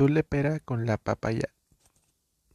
tú le pera con la papaya